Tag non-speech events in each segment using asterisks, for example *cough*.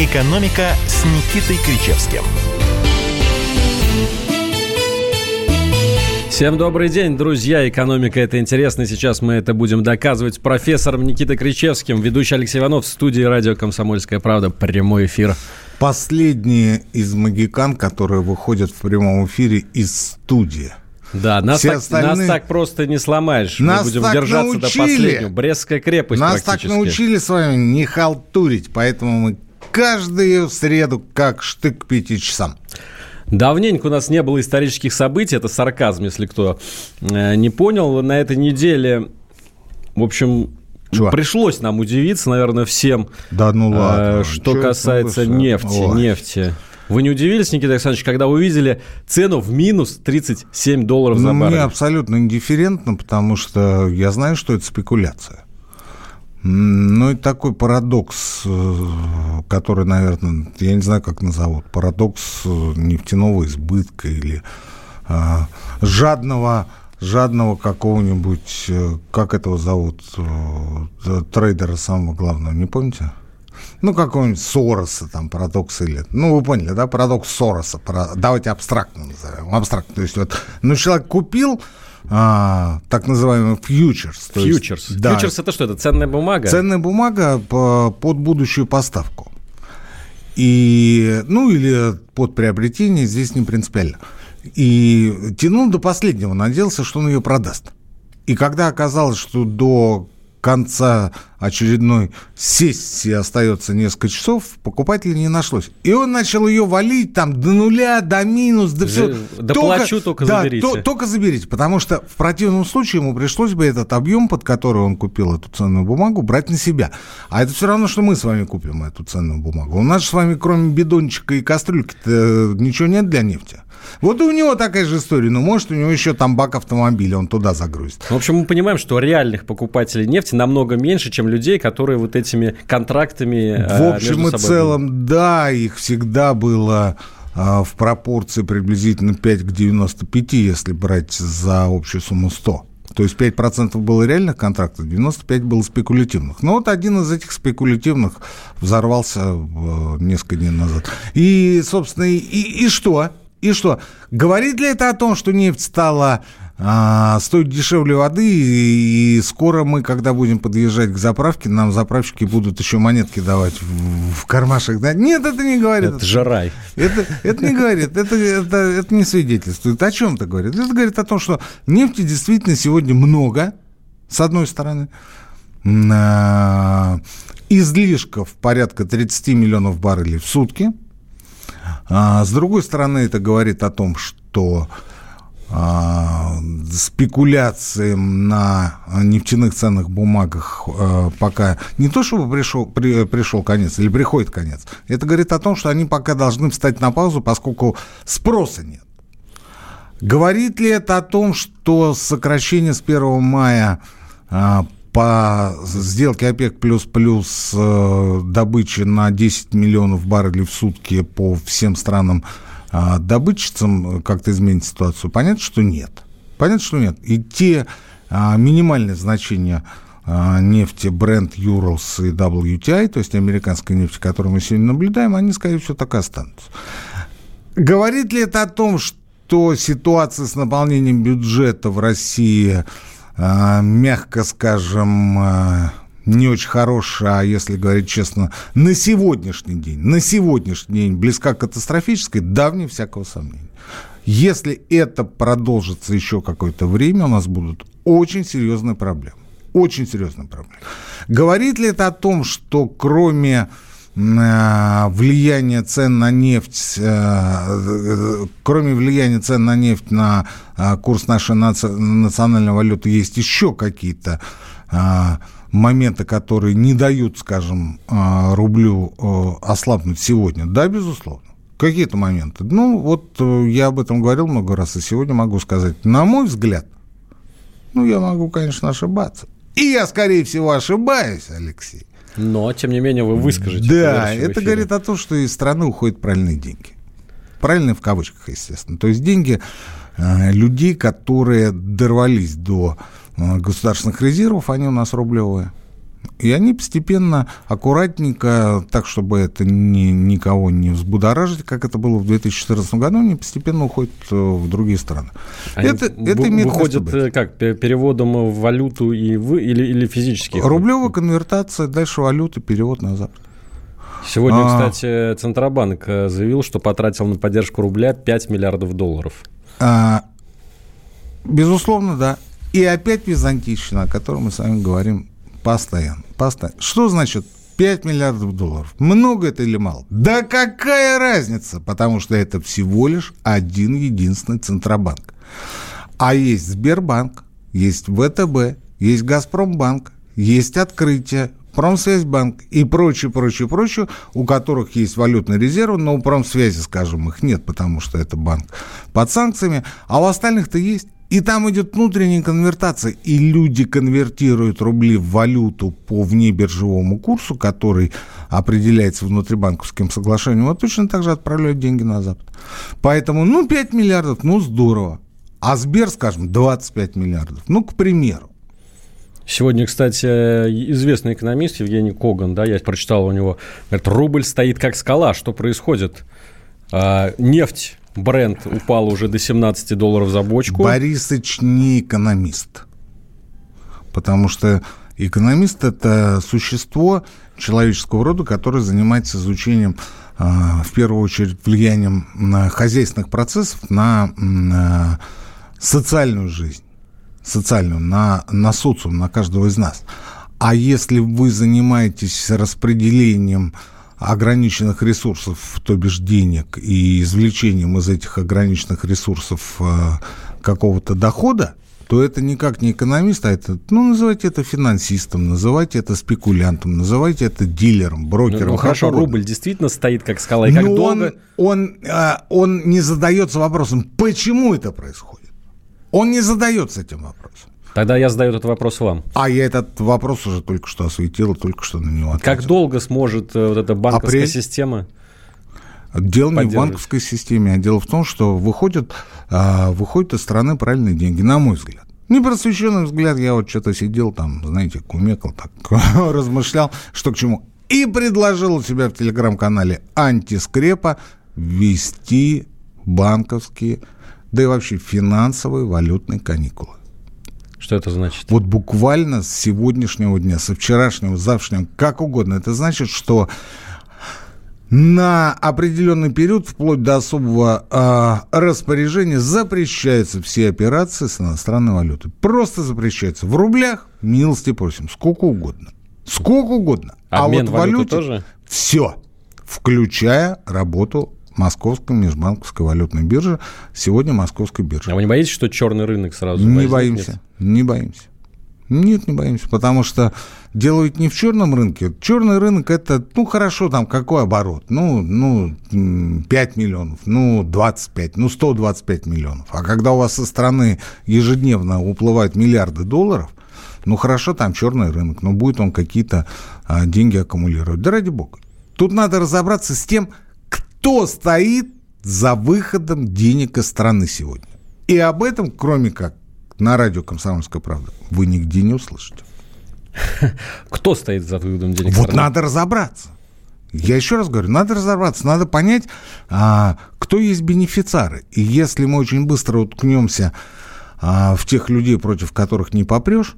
«Экономика» с Никитой Кричевским. Всем добрый день, друзья. Экономика – это интересно. Сейчас мы это будем доказывать с профессором Никитой Кричевским. Ведущий Алексей Иванов в студии радио «Комсомольская правда». Прямой эфир. Последние из магикан, которые выходят в прямом эфире из студии. Да, нас, так, остальные... нас так просто не сломаешь. Нас Мы будем держаться научили. до последнего. Брестская крепость Нас так научили с вами не халтурить, поэтому мы каждую среду как штык к пяти часам. Давненько у нас не было исторических событий, это сарказм, если кто э, не понял. На этой неделе, в общем, Чего? пришлось нам удивиться, наверное, всем, да, ну ладно. Э, что Чего касается нефти, Ой. нефти. Вы не удивились, Никита Александрович, когда увидели цену в минус 37 долларов за ну, баррель? Мне абсолютно индифферентно, потому что я знаю, что это спекуляция. Ну, это такой парадокс, э, который, наверное, я не знаю, как назовут, парадокс э, нефтяного избытка или а, жадного, жадного какого-нибудь, э, как этого зовут, трейдера самого главного, не помните? Ну, какого-нибудь Сороса, там, парадокс или... Ну, вы поняли, да, парадокс Сороса. Пара... Давайте абстрактно назовем. Абстрактно. То есть, вот, ну, человек купил а, так называемый фьючерс. Фьючерс. Есть, да, фьючерс это что? Это ценная бумага? Ценная бумага по, под будущую поставку. И, ну, или под приобретение, здесь не принципиально. И тянул до последнего, надеялся, что он ее продаст. И когда оказалось, что до конца очередной сессии остается несколько часов, покупателя не нашлось. И он начал ее валить там до нуля, до минус, до всего. Да только, плачу, только да, заберите. То, только заберите, потому что в противном случае ему пришлось бы этот объем, под который он купил эту ценную бумагу, брать на себя. А это все равно, что мы с вами купим эту ценную бумагу. У нас же с вами, кроме бидончика и кастрюльки, ничего нет для нефти. Вот и у него такая же история. Ну, может, у него еще там бак автомобиля, он туда загрузит. В общем, мы понимаем, что реальных покупателей нефти намного меньше, чем людей, которые вот этими контрактами э, В общем и целом, да, их всегда было э, в пропорции приблизительно 5 к 95, если брать за общую сумму 100. То есть 5% было реальных контрактов, 95% было спекулятивных. Но вот один из этих спекулятивных взорвался э, несколько дней назад. И, собственно, и, и что? И что? Говорит ли это о том, что нефть стала а, стоить дешевле воды, и, и скоро мы, когда будем подъезжать к заправке, нам заправщики будут еще монетки давать в, в кармашек? Да? Нет, это не говорит. Это же рай. Это, это не говорит, это, это, это не свидетельствует. О чем это говорит? Это говорит о том, что нефти действительно сегодня много, с одной стороны, излишков порядка 30 миллионов баррелей в сутки – а, с другой стороны, это говорит о том, что а, спекуляциям на нефтяных ценных бумагах а, пока не то чтобы пришел, при, пришел конец или приходит конец, это говорит о том, что они пока должны встать на паузу, поскольку спроса нет. Говорит ли это о том, что сокращение с 1 мая по сделке ОПЕК плюс-плюс э, добычи на 10 миллионов баррелей в сутки по всем странам э, добытчицам как-то изменит ситуацию? Понятно, что нет. Понятно, что нет. И те э, минимальные значения нефти Brent, Urals и WTI, то есть американской нефти, которую мы сегодня наблюдаем, они, скорее всего, так и останутся. Говорит ли это о том, что ситуация с наполнением бюджета в России а, мягко скажем, а, не очень хорошая, а если говорить честно, на сегодняшний день, на сегодняшний день близка к катастрофической, да, вне всякого сомнения. Если это продолжится еще какое-то время, у нас будут очень серьезные проблемы. Очень серьезные проблемы. Говорит ли это о том, что кроме Э, влияние цен на нефть, э, кроме влияния цен на нефть на э, курс нашей национальной валюты, есть еще какие-то моменты, которые не дают, скажем, рублю ослабнуть сегодня? Да, безусловно. Какие-то моменты. Ну, вот я об этом говорил много раз, и сегодня могу сказать, на мой взгляд, ну, я могу, конечно, ошибаться. И я, скорее всего, ошибаюсь, Алексей. Но, тем не менее, вы выскажете. Да, это говорит о том, что из страны уходят правильные деньги. Правильные в кавычках, естественно. То есть деньги э, людей, которые дорвались до э, государственных резервов, они у нас рублевые. И они постепенно, аккуратненько, так, чтобы это ни, никого не взбудоражить, как это было в 2014 году, они постепенно уходят э, в другие страны. Они это, это имеет э, как, переводом в валюту и в, или, или физически? Рублевая конвертация, дальше валюта, перевод на Запад. Сегодня, а... кстати, Центробанк э, заявил, что потратил на поддержку рубля 5 миллиардов долларов. А, безусловно, да. И опять византийщина, о которой мы с вами говорим постоянно. постоянно. Что значит 5 миллиардов долларов? Много это или мало? Да какая разница? Потому что это всего лишь один единственный Центробанк. А есть Сбербанк, есть ВТБ, есть Газпромбанк, есть открытие, Промсвязьбанк и прочее, прочее, прочее, у которых есть валютный резерв, но у промсвязи, скажем, их нет, потому что это банк под санкциями, а у остальных-то есть. И там идет внутренняя конвертация, и люди конвертируют рубли в валюту по внебиржевому курсу, который определяется внутрибанковским соглашением, вот точно так же отправляют деньги на Запад. Поэтому, ну, 5 миллиардов, ну, здорово. А Сбер, скажем, 25 миллиардов. Ну, к примеру. Сегодня, кстати, известный экономист Евгений Коган, да, я прочитал у него, говорит, рубль стоит как скала, что происходит? А, нефть Бренд упал уже до 17 долларов за бочку. Борисыч не экономист. Потому что экономист – это существо человеческого рода, которое занимается изучением, а, в первую очередь, влиянием на хозяйственных процессов на, на социальную жизнь, социальную, на, на социум, на каждого из нас. А если вы занимаетесь распределением ограниченных ресурсов, то бишь денег, и извлечением из этих ограниченных ресурсов э, какого-то дохода, то это никак не экономист, а это, ну, называйте это финансистом, называйте это спекулянтом, называйте это дилером, брокером. Ну, ну хорошо, рубль действительно стоит как скала, и как Но долго... Он, он, а, он не задается вопросом, почему это происходит. Он не задается этим вопросом. Тогда я задаю этот вопрос вам. А я этот вопрос уже только что осветил, только что на него ответил. Как долго сможет э, вот эта банковская Апрель... система Дело не в банковской системе, а дело в том, что выходят, а, выходят из страны правильные деньги, на мой взгляд. Непросвещенный взгляд, я вот что-то сидел там, знаете, кумекал, так *laughs* размышлял, что к чему. И предложил у себя в телеграм-канале антискрепа ввести банковские, да и вообще финансовые валютные каникулы. Что это значит? Вот буквально с сегодняшнего дня, со вчерашнего, с завтрашнего, как угодно. Это значит, что на определенный период, вплоть до особого э, распоряжения, запрещаются все операции с иностранной валютой. Просто запрещаются. В рублях, милости просим, сколько угодно. Сколько угодно. Обмен а вот в валюте тоже? все, включая работу Московской межбанковской валютной биржи, сегодня Московской биржи. А вы не боитесь, что черный рынок сразу Не возникнет? боимся, не боимся. Нет, не боимся, потому что дело ведь не в черном рынке. Черный рынок это, ну хорошо, там какой оборот? Ну, ну 5 миллионов, ну 25, ну 125 миллионов. А когда у вас со стороны ежедневно уплывают миллиарды долларов, ну хорошо, там черный рынок, но будет он какие-то а, деньги аккумулировать. Да ради бога. Тут надо разобраться с тем, кто стоит за выходом денег из страны сегодня. И об этом, кроме как на радио «Комсомольская правда», вы нигде не услышите. *laughs* Кто стоит за выводом денег? Вот надо разобраться. Я еще раз говорю, надо разобраться, надо понять, а, кто есть бенефициары. И если мы очень быстро уткнемся а, в тех людей, против которых не попрешь,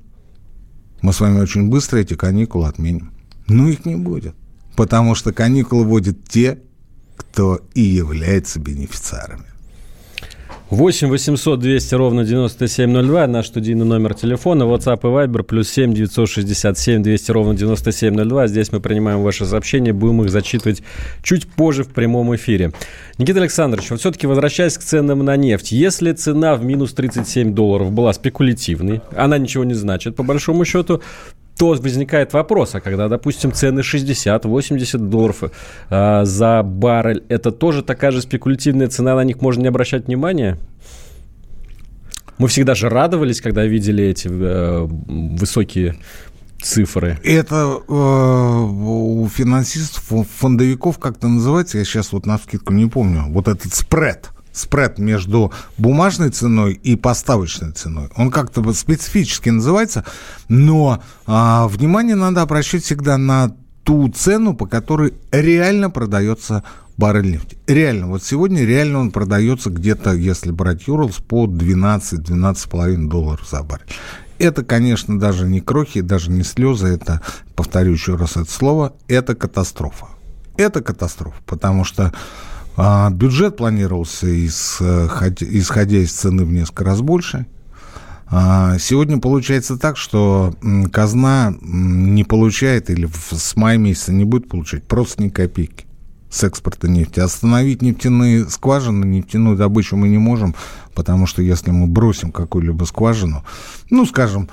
мы с вами очень быстро эти каникулы отменим. Но их не будет. Потому что каникулы вводят те, кто и является бенефициарами. 8 800 200 ровно 9702, наш студийный номер телефона, WhatsApp и Viber, плюс 7 967 200 ровно 9702. Здесь мы принимаем ваши сообщения, будем их зачитывать чуть позже в прямом эфире. Никита Александрович, вот все-таки возвращаясь к ценам на нефть, если цена в минус 37 долларов была спекулятивной, она ничего не значит, по большому счету, то возникает вопрос, а когда, допустим, цены 60-80 долларов э, за баррель, это тоже такая же спекулятивная цена, на них можно не обращать внимания? Мы всегда же радовались, когда видели эти э, высокие цифры. Это э, у финансистов, у фондовиков как-то называется, я сейчас вот на скидку не помню, вот этот спред – спред между бумажной ценой и поставочной ценой. Он как-то специфически называется, но а, внимание надо обращать всегда на ту цену, по которой реально продается баррель нефти. Реально, вот сегодня реально он продается где-то, если брать Юрлс, по 12-12,5 долларов за баррель. Это, конечно, даже не крохи, даже не слезы, это, повторю еще раз это слово, это катастрофа. Это катастрофа, потому что а, бюджет планировался, из, исходя из цены, в несколько раз больше. А, сегодня получается так, что казна не получает или с мая месяца не будет получать просто ни копейки с экспорта нефти. Остановить нефтяные скважины, нефтяную добычу мы не можем, потому что если мы бросим какую-либо скважину, ну, скажем,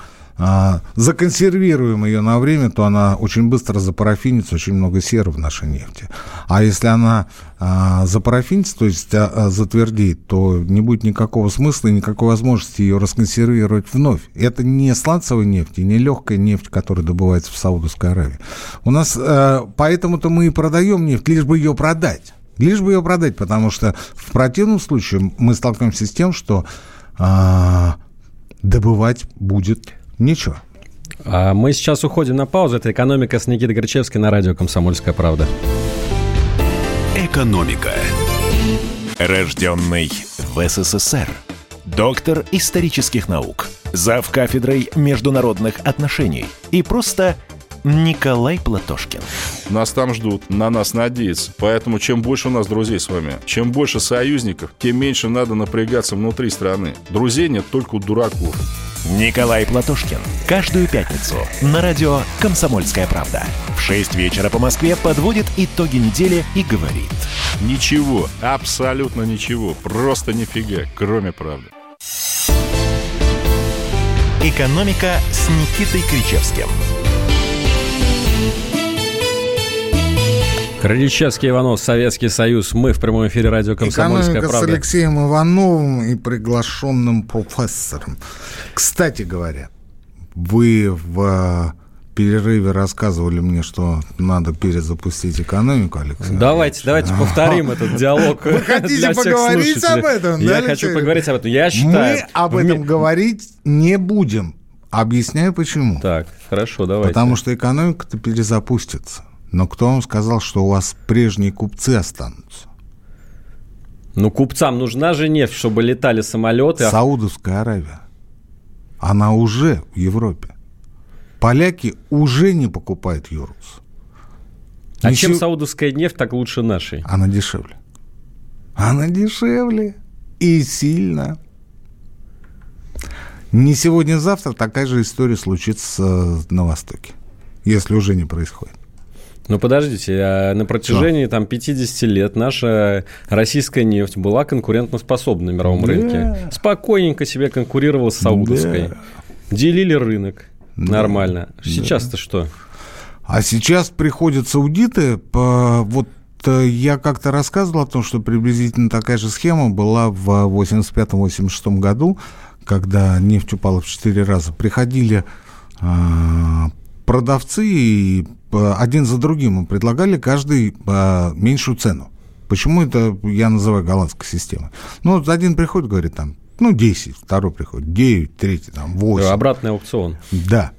законсервируем ее на время, то она очень быстро запарафинится, очень много серы в нашей нефти. А если она а, запарафинится, то есть а, затвердеет, то не будет никакого смысла и никакой возможности ее расконсервировать вновь. Это не сланцевая нефть не легкая нефть, которая добывается в Саудовской Аравии. У нас поэтому-то мы и продаем нефть, лишь бы ее продать. Лишь бы ее продать, потому что в противном случае мы столкнемся с тем, что добывать будет Ничего. А мы сейчас уходим на паузу. Это «Экономика» с Никитой Горчевской на радио «Комсомольская правда». «Экономика». Рожденный в СССР. Доктор исторических наук. Зав кафедрой международных отношений. И просто Николай Платошкин. Нас там ждут, на нас надеются. Поэтому чем больше у нас друзей с вами, чем больше союзников, тем меньше надо напрягаться внутри страны. Друзей нет только у дураков. Николай Платошкин. Каждую пятницу на радио «Комсомольская правда». В 6 вечера по Москве подводит итоги недели и говорит. Ничего, абсолютно ничего, просто нифига, кроме правды. «Экономика» с Никитой Кричевским – Крыльчевский Иванов, Советский Союз. Мы в прямом эфире радио «Комсомольская Экономика правда». с Алексеем Ивановым и приглашенным профессором. Кстати говоря, вы в перерыве рассказывали мне, что надо перезапустить экономику, Алексей. Давайте, давайте повторим *laughs* этот диалог. Вы хотите поговорить об этом? Я хочу поговорить об этом. Я считаю... Мы об этом говорить не будем. Объясняю почему. Так, хорошо, давайте. Потому что экономика-то перезапустится. Но кто вам сказал, что у вас прежние купцы останутся? Ну, купцам нужна же нефть, чтобы летали самолеты. А Саудовская Аравия. Она уже в Европе. Поляки уже не покупают Юрус. А чем саудовская нефть так лучше нашей? Она дешевле. Она дешевле. И сильно. Не сегодня-завтра такая же история случится на Востоке. Если уже не происходит. Ну, подождите, а на протяжении там 50 лет наша российская нефть была конкурентоспособна на мировом да. рынке. Спокойненько себе конкурировала с саудовской. Да. Делили рынок да. нормально. Сейчас-то да. что? А сейчас приходят саудиты, по, вот э, я как-то рассказывал о том, что приблизительно такая же схема была в 85-86 году, когда нефть упала в 4 раза. Приходили а, продавцы э, один за другим им предлагали каждый э, меньшую цену. Почему это я называю голландской системой? Ну, вот один приходит, говорит там, ну, 10, второй приходит, 9, третий, там, 8. Обратный аукцион. Да.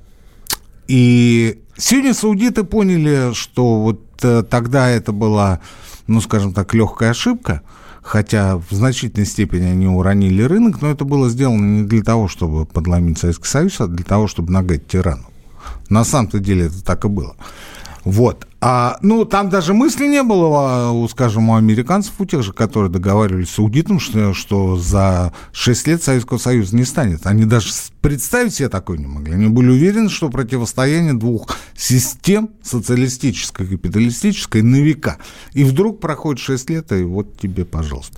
И сегодня саудиты поняли, что вот э, тогда это была, ну, скажем так, легкая ошибка, хотя в значительной степени они уронили рынок, но это было сделано не для того, чтобы подломить Советский Союз, а для того, чтобы нагать тирану. На самом-то деле это так и было. Вот. А, ну, там даже мысли не было, у, скажем, у американцев, у тех же, которые договаривались с аудитом, что, что за 6 лет Советского Союза не станет. Они даже представить себе такое не могли. Они были уверены, что противостояние двух систем, социалистической и капиталистической, на века. И вдруг проходит 6 лет, и вот тебе, пожалуйста.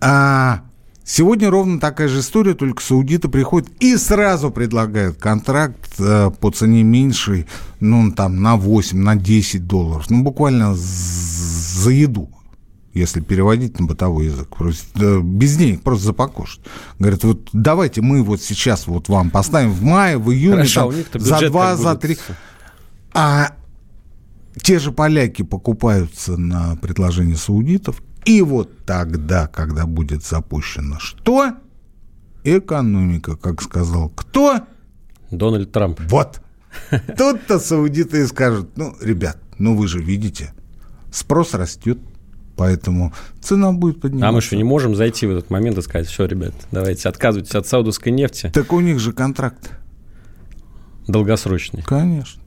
А, Сегодня ровно такая же история, только саудиты приходят и сразу предлагают контракт э, по цене меньшей, ну, там, на 8, на 10 долларов. Ну, буквально за еду, если переводить на бытовой язык. Просто, без денег, просто за покушать. Говорят, вот давайте мы вот сейчас вот вам поставим в мае, в июне, Хорошо, там, за 2, за 3. А те же поляки покупаются на предложение саудитов, И вот тогда, когда будет запущено что? Экономика, как сказал кто? Дональд Трамп. Вот. Тут-то саудиты и скажут, ну, ребят, ну вы же видите, спрос растет, поэтому цена будет подниматься. А мы что, не можем зайти в этот момент и сказать, все, ребят, давайте отказывайтесь от саудовской нефти. Так у них же контракт. Долгосрочный. Конечно.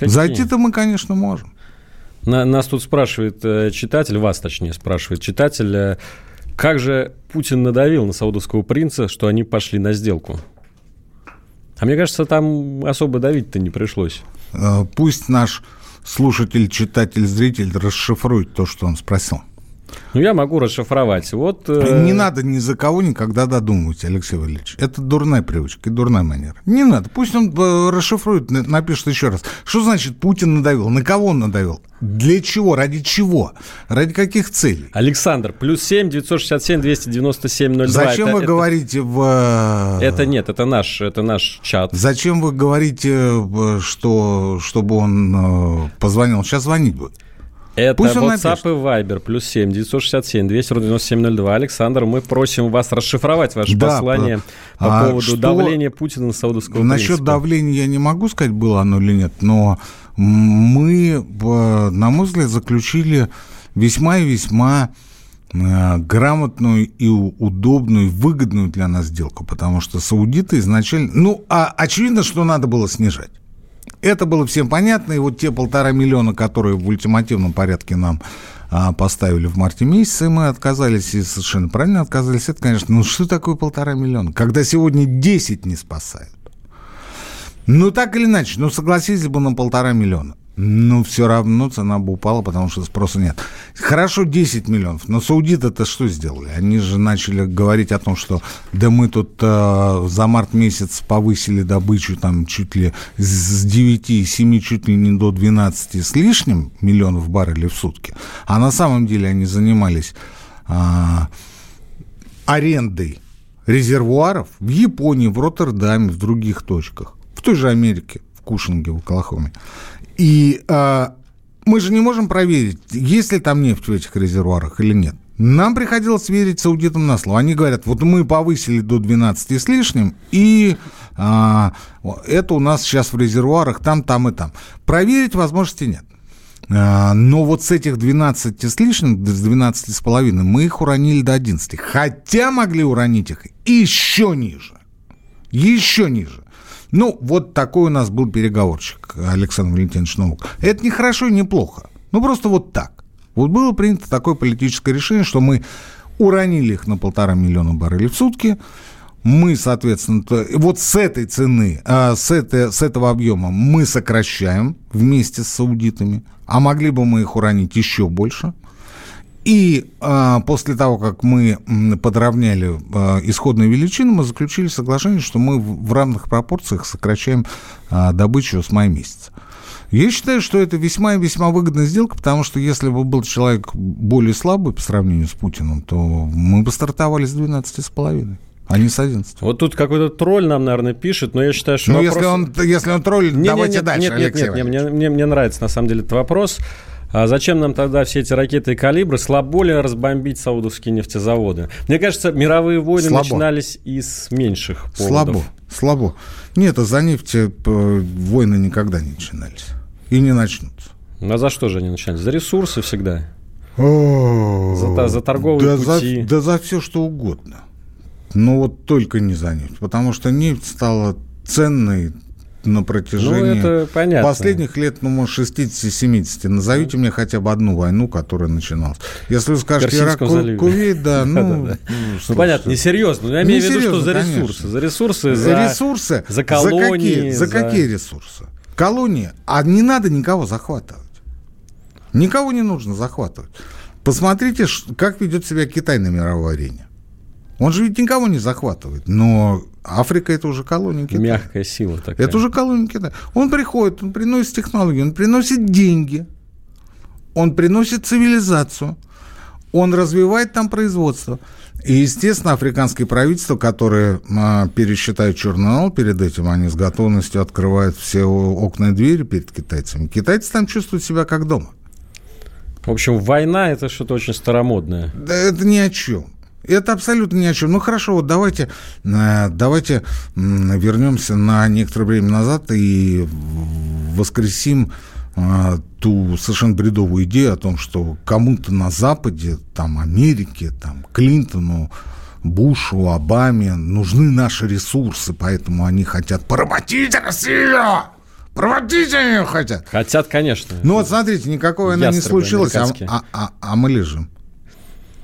Зайти-то мы, конечно, можем. На, нас тут спрашивает э, читатель, вас точнее спрашивает читатель, э, как же Путин надавил на саудовского принца, что они пошли на сделку? А мне кажется, там особо давить-то не пришлось. Э, пусть наш слушатель, читатель, зритель расшифрует то, что он спросил. Ну, я могу расшифровать. Вот, э... Не надо ни за кого никогда додумывать, Алексей Валерьевич. Это дурная привычка и дурная манера. Не надо. Пусть он э, расшифрует, напишет еще раз. Что значит Путин надавил? На кого он надавил? Для чего? Ради чего? Ради каких целей? Александр, плюс 7 967 297 02. Зачем это, вы это, говорите в... Э, это нет, это наш, это наш чат. Зачем вы говорите, э, что, чтобы он позвонил? Сейчас звонить будет. Это Пусть WhatsApp и Viber, плюс 7, 967, 29702. Александр, мы просим вас расшифровать ваше да, послание по, по а поводу что... давления Путина на саудовского Насчет принципа. давления я не могу сказать, было оно или нет, но мы, на мой взгляд, заключили весьма и весьма э, грамотную и удобную, выгодную для нас сделку, потому что саудиты изначально... Ну, а очевидно, что надо было снижать. Это было всем понятно, и вот те полтора миллиона, которые в ультимативном порядке нам а, поставили в марте месяце, мы отказались, и совершенно правильно отказались. Это, конечно, ну что такое полтора миллиона? Когда сегодня 10 не спасает. Ну, так или иначе, ну, согласились бы на полтора миллиона. Ну, все равно цена бы упала, потому что спроса нет. Хорошо 10 миллионов, но саудиты-то что сделали? Они же начали говорить о том, что да мы тут э, за март месяц повысили добычу там чуть ли с 9, 7, чуть ли не до 12 с лишним миллионов баррелей в сутки. А на самом деле они занимались э, арендой резервуаров в Японии, в Роттердаме, в других точках, в той же Америке, в Кушинге, в Оклахоме. И а, мы же не можем проверить, есть ли там нефть в этих резервуарах или нет. Нам приходилось верить саудитам на слово. Они говорят, вот мы повысили до 12 с лишним, и а, это у нас сейчас в резервуарах там, там и там. Проверить возможности нет. А, но вот с этих 12 с лишним, с 12 с половиной, мы их уронили до 11. Хотя могли уронить их еще ниже. Еще ниже. Ну, вот такой у нас был переговорщик Александр Валентинович Новок. Это не хорошо и не плохо. Ну, просто вот так. Вот было принято такое политическое решение, что мы уронили их на полтора миллиона баррелей в сутки. Мы, соответственно, вот с этой цены, а, с, этой, с этого объема мы сокращаем вместе с саудитами, а могли бы мы их уронить еще больше – и э, после того, как мы подровняли э, исходные величины, мы заключили соглашение, что мы в, в равных пропорциях сокращаем э, добычу с мая месяца. Я считаю, что это весьма и весьма выгодная сделка, потому что если бы был человек более слабый по сравнению с Путиным, то мы бы стартовали с 12,5 а не с 11. Вот тут какой-то тролль нам, наверное, пишет, но я считаю, что Ну, вопрос... если, он, если он тролль, не, давайте не, не, дальше, нет, Алексей нет, нет, мне, мне, мне нравится, на самом деле, этот вопрос. А зачем нам тогда все эти ракеты и калибры? Слабо ли разбомбить саудовские нефтезаводы? Мне кажется, мировые войны Слабо. начинались из меньших поводов. Слабо, слабо. Нет, за нефть э, войны никогда не начинались. И не начнутся. Ну, а за что же они начинались? За ресурсы всегда. За, за торговые да пути. За, да за все, что угодно. Но вот только не за нефть. Потому что нефть стала ценной на протяжении ну, это последних лет, ну, может, 60-70. Назовите мне хотя бы одну войну, которая начиналась. Если вы скажете Ирак, Кувейт, *laughs* да, ну... Ну, понятно, несерьезно. Я имею в виду, что за ресурсы. За ресурсы, за... Ресурсы? За колонии. За какие ресурсы? Колонии. А не надо никого захватывать. Никого не нужно захватывать. Посмотрите, как ведет себя Китай на мировой арене. Он же ведь никого не захватывает, но Африка это уже колония Китая. Мягкая сила такая. Это уже колония Китая. Он приходит, он приносит технологии, он приносит деньги, он приносит цивилизацию, он развивает там производство. И, естественно, африканские правительства, которые а, пересчитают черный нал перед этим, они с готовностью открывают все окна и двери перед китайцами. Китайцы там чувствуют себя как дома. В общем, война это что-то очень старомодное. Да это ни о чем. Это абсолютно ни о чем. Ну хорошо, вот давайте, э, давайте вернемся на некоторое время назад и воскресим э, ту совершенно бредовую идею о том, что кому-то на Западе, там, Америке, там, Клинтону, Бушу, Обаме нужны наши ресурсы, поэтому они хотят поработить Россию. Проводить они хотят. Хотят, конечно. Ну вот смотрите, никакой войны не случилось, а, а, а, а мы лежим.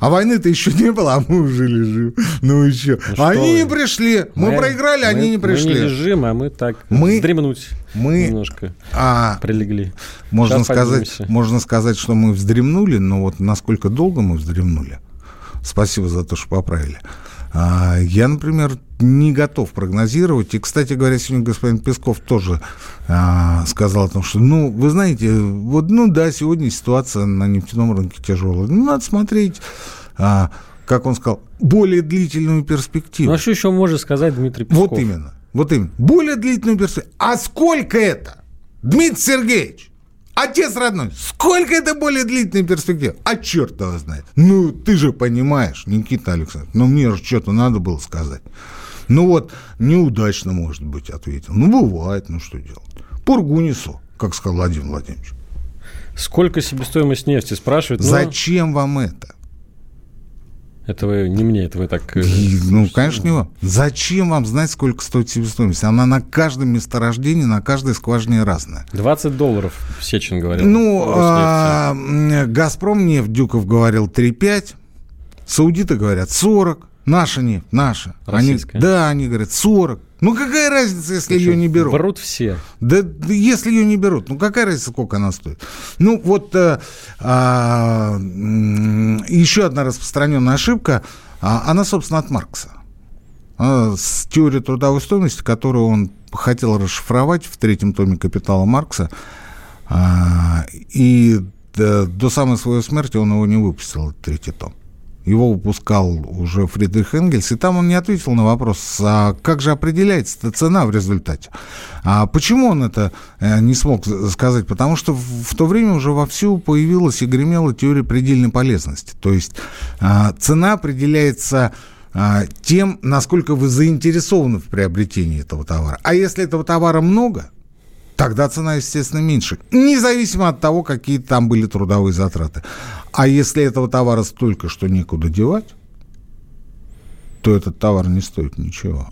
А войны-то еще не было, а мы уже лежим. Ну еще. Ну, они не пришли. Мы, мы проиграли, мы, они не пришли. Мы не лежим, а мы так мы, вздремнуть мы, немножко а, прилегли. Можно сказать, можно сказать, что мы вздремнули, но вот насколько долго мы вздремнули. Спасибо за то, что поправили. А, я, например, не готов прогнозировать. И, кстати говоря, сегодня господин Песков тоже а, сказал о том, что, ну, вы знаете, вот, ну да, сегодня ситуация на нефтяном рынке тяжелая. Ну, надо смотреть, а, как он сказал, более длительную перспективу. Ну, а что еще может сказать Дмитрий Песков? Вот именно. Вот именно. Более длительную перспективу. А сколько это? Дмитрий Сергеевич, Отец родной, сколько это более длительная перспектива? А черт его знает. Ну, ты же понимаешь, Никита Александрович, ну, мне же что-то надо было сказать. Ну вот, неудачно, может быть, ответил. Ну, бывает, ну что делать. Пургу несу, как сказал Владимир Владимирович. Сколько себестоимость нефти, спрашивают. Ну... Зачем вам это? Это вы не мне, это вы так... Э, ну, конечно, не вам. Зачем вам знать, сколько стоит себестоимость? Она на каждом месторождении, на каждой скважине разная. 20 долларов, Сечин говорил. Ну, а, Газпром нефть, Дюков говорил 3,5. Саудиты говорят 40. Наша нефть, наша. Российская. Они, да, они говорят 40. Ну, какая разница, если ее не берут? Врут все. Да, да, если ее не берут, ну, какая разница, сколько она стоит? Ну, вот а, а, еще одна распространенная ошибка, а, она, собственно, от Маркса. А, с теорией трудовой стоимости, которую он хотел расшифровать в третьем томе «Капитала Маркса», а, и до, до самой своей смерти он его не выпустил, третий том. Его выпускал уже Фридрих Энгельс, и там он не ответил на вопрос, а как же определяется цена в результате. А почему он это э, не смог сказать? Потому что в то время уже вовсю появилась и гремела теория предельной полезности. То есть а, цена определяется а, тем, насколько вы заинтересованы в приобретении этого товара. А если этого товара много, тогда цена, естественно, меньше. Независимо от того, какие там были трудовые затраты. А если этого товара столько, что некуда девать, то этот товар не стоит ничего.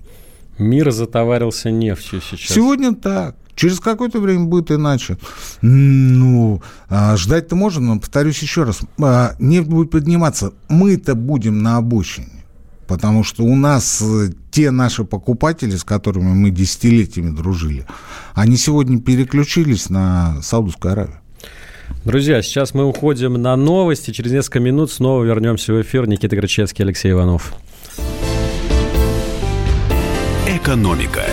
Мир затоварился нефтью сейчас. Сегодня так. Через какое-то время будет иначе. Ну, а, ждать-то можно, но повторюсь еще раз. А, нефть будет подниматься. Мы-то будем на обочине потому что у нас э, те наши покупатели, с которыми мы десятилетиями дружили, они сегодня переключились на Саудовскую Аравию. Друзья, сейчас мы уходим на новости. Через несколько минут снова вернемся в эфир. Никита Грачевский, Алексей Иванов. Экономика.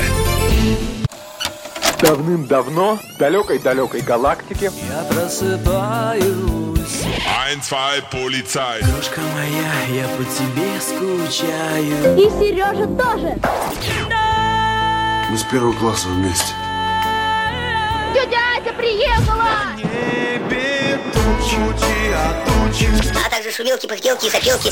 Давным-давно в далекой-далекой галактике Я просыпаюсь Ein, zwei, полицай Дружка моя, я по тебе скучаю И Сережа тоже Мы с первого класса вместе Тетя Ася приехала! Небе тучи, а тучи А также шумелки, пыхтелки и сопелки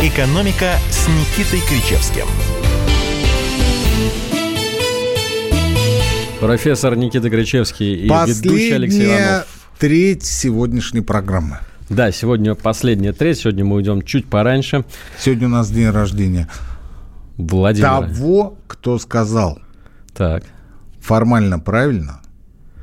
«Экономика» с Никитой Кричевским. Профессор Никита Кричевский и ведущий Алексей Иванов. треть сегодняшней программы. Да, сегодня последняя треть. Сегодня мы уйдем чуть пораньше. Сегодня у нас день рождения Владимира. того, кто сказал Так. формально правильно,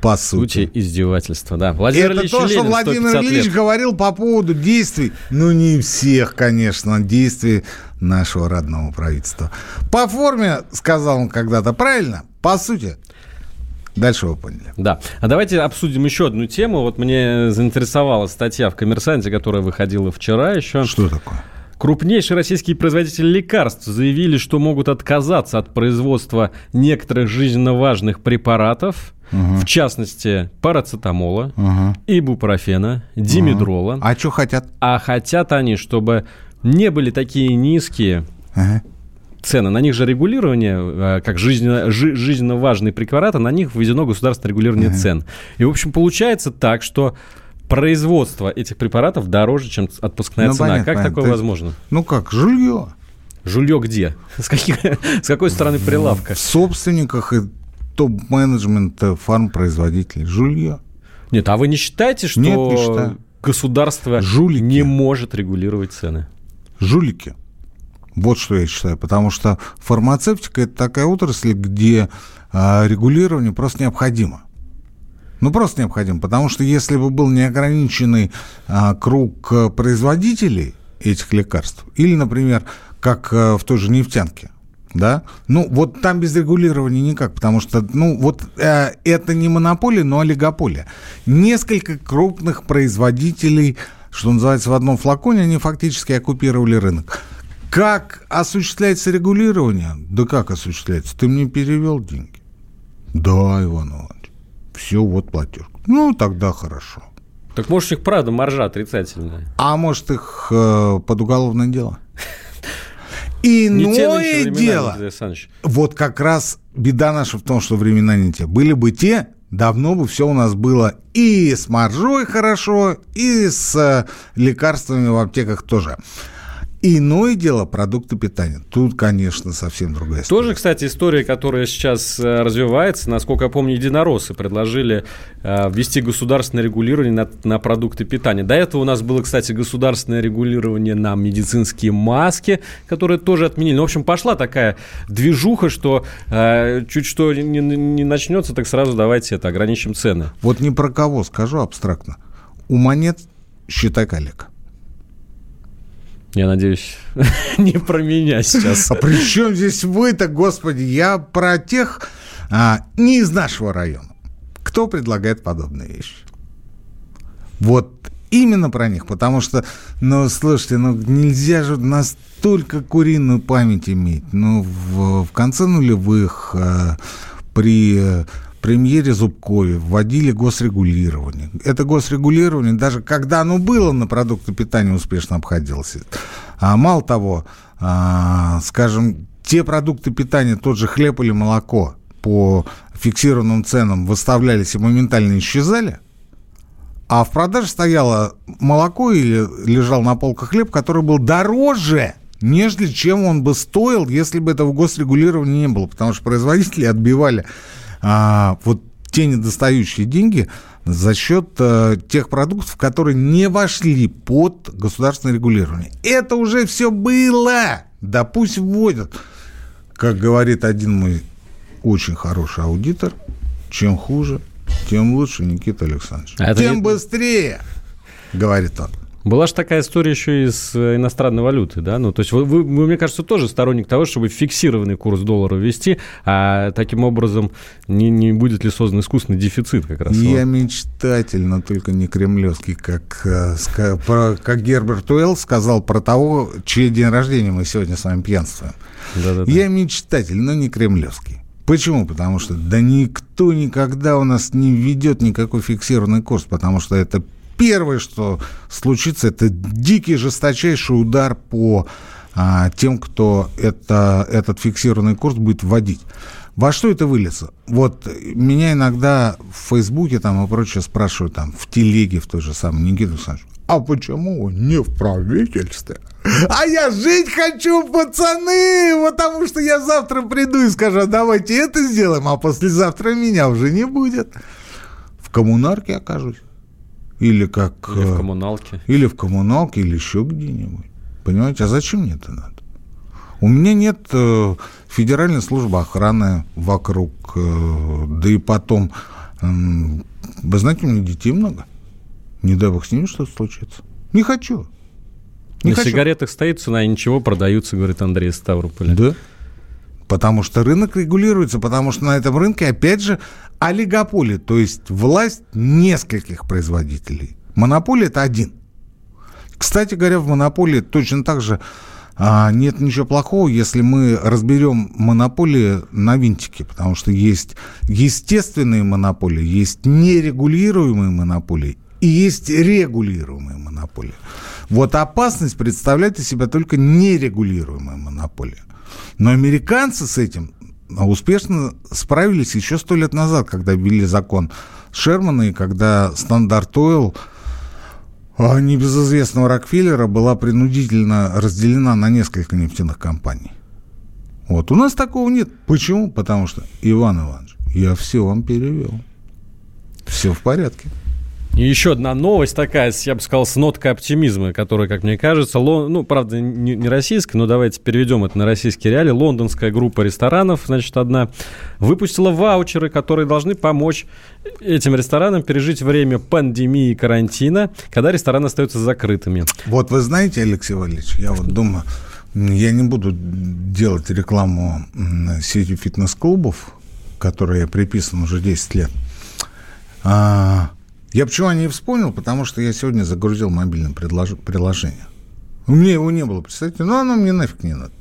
по сути. Издевательства, да. Владимир Это Ильич то, что Ленин, Владимир 150 Ильич лет. говорил по поводу действий, ну не всех, конечно, действий нашего родного правительства. По форме, сказал он когда-то правильно, по сути, Дальше вы поняли. Да. А давайте обсудим еще одну тему. Вот мне заинтересовала статья в «Коммерсанте», которая выходила вчера еще. Что такое? Крупнейшие российские производители лекарств заявили, что могут отказаться от производства некоторых жизненно важных препаратов, угу. в частности, парацетамола, угу. ибупрофена, димедрола. Угу. А что хотят? А хотят они, чтобы не были такие низкие угу цены. На них же регулирование, э, как жизненно, жизненно важные препараты, на них введено государственное регулирование uh-huh. цен. И, в общем, получается так, что производство этих препаратов дороже, чем отпускная ну, цена. Понятно, как понятно. такое Ты... возможно? Ну как, жулье. Жулье где? *laughs* С, каких, с какой стороны прилавка? В собственниках и топ-менеджмента фармпроизводителей. Жулье. Нет, а вы не считаете, что Нет, не государство Жулики. не может регулировать цены? Жулики. Вот что я считаю. Потому что фармацевтика – это такая отрасль, где а, регулирование просто необходимо. Ну, просто необходимо, потому что если бы был неограниченный а, круг а, производителей этих лекарств, или, например, как в той же нефтянке, да, ну, вот там без регулирования никак, потому что, ну, вот э, это не монополия, но олигополия. Несколько крупных производителей, что называется, в одном флаконе, они фактически оккупировали рынок. Как осуществляется регулирование? Да как осуществляется? Ты мне перевел деньги? Да, Иван Иванович. Все, вот платеж. Ну, тогда хорошо. Так может, их правда маржа отрицательная? А может, их э, под уголовное дело? Иное дело. Вот как раз беда наша в том, что времена не те. Были бы те, давно бы все у нас было и с маржой хорошо, и с э, лекарствами в аптеках тоже. Иное дело продукты питания. Тут, конечно, совсем другая история. Тоже, кстати, история, которая сейчас э, развивается. Насколько я помню, единороссы предложили э, ввести государственное регулирование на, на продукты питания. До этого у нас было, кстати, государственное регулирование на медицинские маски, которые тоже отменили. Ну, в общем, пошла такая движуха, что э, чуть что не, не начнется, так сразу давайте это ограничим цены. Вот ни про кого скажу абстрактно. У монет считай коллег. Я надеюсь, *laughs* не про меня сейчас. А при чем здесь вы-то, господи? Я про тех а, не из нашего района. Кто предлагает подобные вещи? Вот именно про них, потому что, ну, слушайте, ну, нельзя же настолько куриную память иметь. Ну, в, в конце нулевых а, при премьере Зубкове вводили госрегулирование. Это госрегулирование, даже когда оно было на продукты питания, успешно обходилось. А мало того, а, скажем, те продукты питания, тот же хлеб или молоко по фиксированным ценам выставлялись и моментально исчезали, а в продаже стояло молоко или лежал на полках хлеб, который был дороже, нежели чем он бы стоил, если бы этого госрегулирования не было, потому что производители отбивали а, вот те недостающие деньги за счет а, тех продуктов, которые не вошли под государственное регулирование. Это уже все было. Да пусть вводят. Как говорит один мой очень хороший аудитор, чем хуже, тем лучше, Никита Александрович. А тем не... быстрее, говорит он. Была же такая история еще и с э, иностранной валюты, да? Ну, то есть вы, вы, мне кажется, тоже сторонник того, чтобы фиксированный курс доллара ввести, а таким образом не, не будет ли создан искусственный дефицит как раз? Я вот. мечтатель, но только не кремлевский, как, э, как Герберт Уэлл сказал про того, чей день рождения мы сегодня с вами пьянствуем. Да-да-да. Я мечтатель, но не кремлевский. Почему? Потому что да никто никогда у нас не введет никакой фиксированный курс, потому что это первое, что случится, это дикий жесточайший удар по а, тем, кто это, этот фиксированный курс будет вводить. Во что это выльется? Вот меня иногда в Фейсбуке там и прочее спрашивают, там, в телеге в той же самой, Никита Александрович, а почему не в правительстве? А я жить хочу, пацаны, потому что я завтра приду и скажу, «А давайте это сделаем, а послезавтра меня уже не будет. В коммунарке окажусь. Или как... Или в э, коммуналке. Или в коммуналке, или еще где-нибудь. Понимаете, а зачем мне это надо? У меня нет э, федеральной службы охраны вокруг, э, да и потом, э, вы знаете, у меня детей много. Не дай бог с ними что-то случится. Не хочу. Не На хочу. сигаретах стоит цена, и ничего продаются, говорит Андрей Ставрополь. Да. Потому что рынок регулируется, потому что на этом рынке, опять же, олигополия, то есть власть нескольких производителей. Монополия – это один. Кстати говоря, в монополии точно так же а, нет ничего плохого, если мы разберем монополии на винтики, потому что есть естественные монополии, есть нерегулируемые монополии и есть регулируемые монополии. Вот опасность представляет из себя только нерегулируемая монополия. Но американцы с этим успешно справились еще сто лет назад, когда ввели закон Шермана, и когда стандарт Ойл а небезызвестного Рокфеллера была принудительно разделена на несколько нефтяных компаний. Вот. У нас такого нет. Почему? Потому что, Иван Иванович, я все вам перевел. Все в порядке. И еще одна новость такая, я бы сказал, с ноткой оптимизма, которая, как мне кажется, лон... ну, правда, не, не российская, но давайте переведем это на российские реалии. Лондонская группа ресторанов, значит, одна, выпустила ваучеры, которые должны помочь этим ресторанам пережить время пандемии и карантина, когда рестораны остаются закрытыми. Вот вы знаете, Алексей Валерьевич, я вот думаю, я не буду делать рекламу сети фитнес-клубов, которые я приписан уже 10 лет. А, я почему не вспомнил? Потому что я сегодня загрузил мобильное приложение. У меня его не было, представьте, но оно мне нафиг не надо.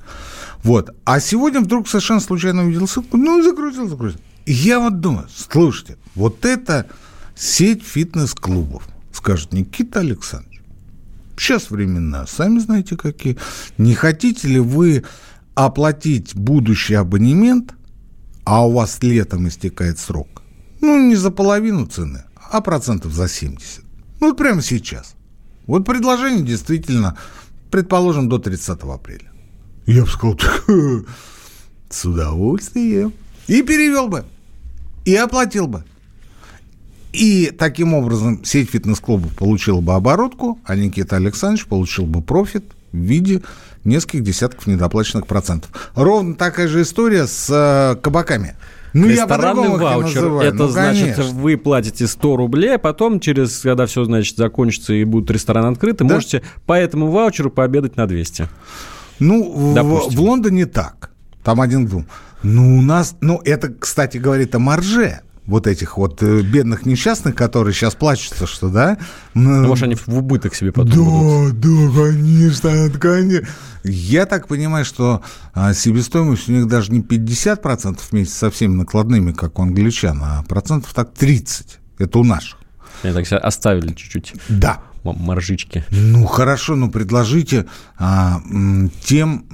Вот. А сегодня вдруг совершенно случайно увидел ссылку, ну, загрузил, загрузил. И я вот думаю, слушайте, вот это сеть фитнес-клубов, скажет Никита Александрович. Сейчас времена, сами знаете какие. Не хотите ли вы оплатить будущий абонемент, а у вас летом истекает срок? Ну, не за половину цены, а процентов за 70. Ну, вот прямо сейчас. Вот предложение действительно, предположим, до 30 апреля. Я бы сказал, *laughs* с удовольствием. И перевел бы. И оплатил бы. И таким образом сеть фитнес-клубов получила бы оборотку, а Никита Александрович получил бы профит в виде нескольких десятков недоплаченных процентов. Ровно такая же история с э, кабаками. Ну, Ресторанный я ваучер. Называю. Это ну, значит, конечно. вы платите 100 рублей, а потом, через, когда все, значит, закончится и будет ресторан открыт, да? можете по этому ваучеру пообедать на 200. Ну, в, в Лондоне так. Там один к двум. Ну, у нас... Ну, это, кстати, говорит о марже вот этих вот э, бедных несчастных, которые сейчас плачутся, что, да? Ну, может, они в убыток себе потом Да, будут. да, конечно, конечно. Я так понимаю, что а, себестоимость у них даже не 50% вместе со всеми накладными, как у англичан, а процентов так 30. Это у наших. Они так себя оставили чуть-чуть. Да. Маржички. Ну, хорошо, ну, предложите а, тем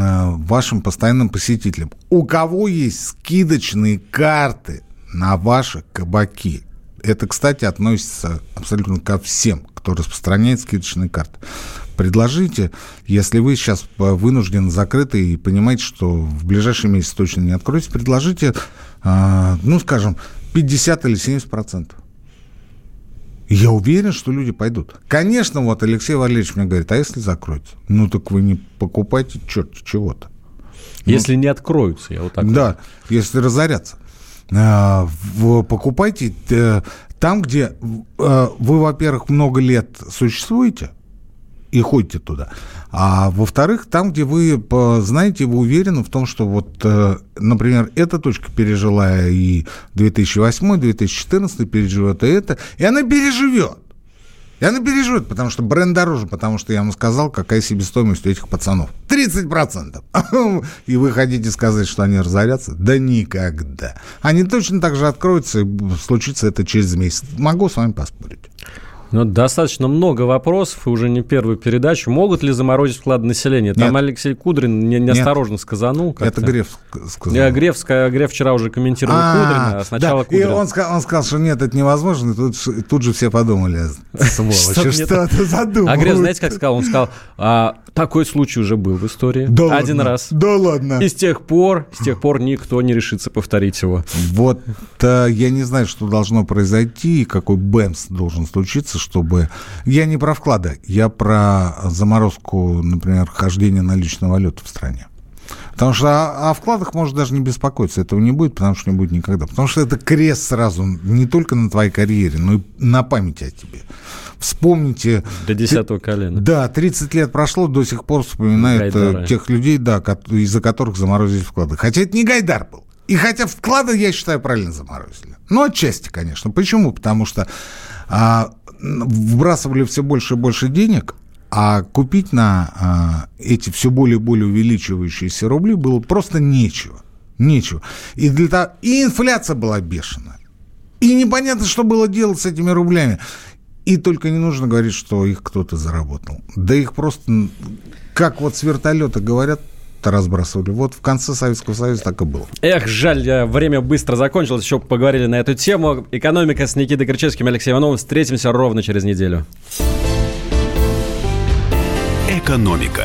а, вашим постоянным посетителям. У кого есть скидочные карты на ваши кабаки? Это, кстати, относится абсолютно ко всем, кто распространяет скидочные карты предложите, если вы сейчас вынуждены закрыты и понимаете, что в ближайший месяц точно не откроете, предложите, а, ну, скажем, 50 или 70 процентов. Я уверен, что люди пойдут. Конечно, вот Алексей Валерьевич мне говорит, а если закроется? Ну, так вы не покупайте черт чего-то. Если ну, не откроются, я вот так Да, говорю. если разорятся. А, покупайте э, там, где э, вы, во-первых, много лет существуете, и ходите туда. А во-вторых, там, где вы знаете, вы уверены в том, что вот, э, например, эта точка пережила и 2008, 2014 переживет и это, и она переживет. И она переживет, потому что бренд дороже, потому что я вам сказал, какая себестоимость у этих пацанов. 30%. *laughs* И вы хотите сказать, что они разорятся? Да никогда. Они точно так же откроются, и случится это через месяц. Могу с вами поспорить. Ну, достаточно много вопросов, и уже не первую передачу. Могут ли заморозить вклад населения? Там Нет. Алексей Кудрин не, неосторожно Нет. сказанул. Это Греф сказал. Я, Греф, Греф вчера уже комментировал а, Кудрина, а сначала да. Кудрин. И он сказал, он сказал, что нет, это невозможно, и тут, тут же все подумали, сволочи, что ты задумал. А Греф, знаете, как сказал? Он сказал, а, такой случай уже был в истории. Да Один ладно. раз. Да ладно. И с тех пор, с тех пор никто не решится повторить его. Вот э, я не знаю, что должно произойти, какой бэмс должен случиться, чтобы... Я не про вклады, я про заморозку, например, хождения наличной валюты в стране. Потому что о, о вкладах можно даже не беспокоиться. Этого не будет, потому что не будет никогда. Потому что это крест сразу не только на твоей карьере, но и на памяти о тебе. Вспомните... До десятого колена. Да, 30 лет прошло, до сих пор вспоминают э, Гайдары. тех людей, да, из-за которых заморозили вклады. Хотя это не Гайдар был. И хотя вклады, я считаю, правильно заморозили. Ну, отчасти, конечно. Почему? Потому что а, вбрасывали все больше и больше денег, а купить на а, эти все более и более увеличивающиеся рубли было просто нечего. Нечего. И, для того, и инфляция была бешеная. И непонятно, что было делать с этими рублями. И только не нужно говорить, что их кто-то заработал. Да их просто, как вот с вертолета говорят, разбрасывали. Вот в конце Советского Союза так и было. Эх, жаль, э, время быстро закончилось. Еще поговорили на эту тему. Экономика с Никитой Кричевским и Алексеем Ивановым. Встретимся ровно через неделю. Экономика.